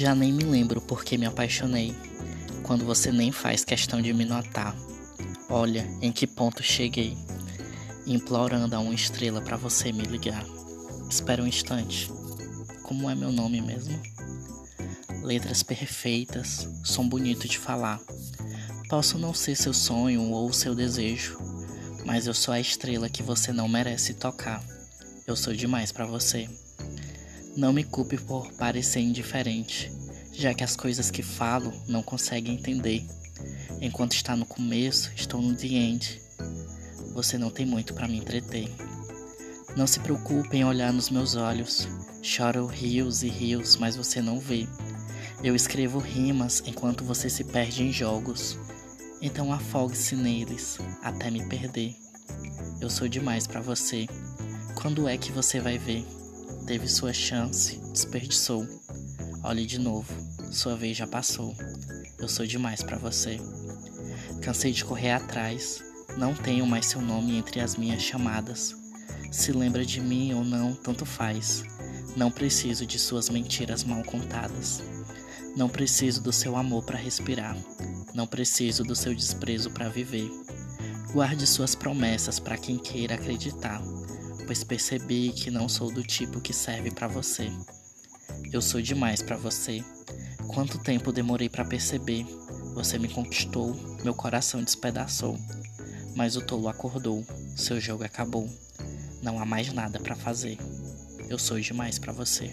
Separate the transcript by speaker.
Speaker 1: Já nem me lembro por que me apaixonei, quando você nem faz questão de me notar. Olha em que ponto cheguei, implorando a uma estrela para você me ligar. Espera um instante. Como é meu nome mesmo? Letras perfeitas, som bonito de falar. Posso não ser seu sonho ou seu desejo, mas eu sou a estrela que você não merece tocar. Eu sou demais para você. Não me culpe por parecer indiferente, já que as coisas que falo não consegue entender. Enquanto está no começo, estou no diante. Você não tem muito para me entreter. Não se preocupe em olhar nos meus olhos. Choro rios e rios, mas você não vê. Eu escrevo rimas enquanto você se perde em jogos. Então afogue-se neles até me perder. Eu sou demais para você. Quando é que você vai ver? Teve sua chance, desperdiçou. Olhe de novo, sua vez já passou. Eu sou demais para você. Cansei de correr atrás, não tenho mais seu nome entre as minhas chamadas. Se lembra de mim ou não, tanto faz. Não preciso de suas mentiras mal contadas. Não preciso do seu amor para respirar. Não preciso do seu desprezo para viver. Guarde suas promessas para quem queira acreditar, pois percebi que não sou do tipo que serve para você. Eu sou demais para você. Quanto tempo demorei para perceber? Você me conquistou, meu coração despedaçou. Mas o tolo acordou, seu jogo acabou. Não há mais nada para fazer. Eu sou demais para você.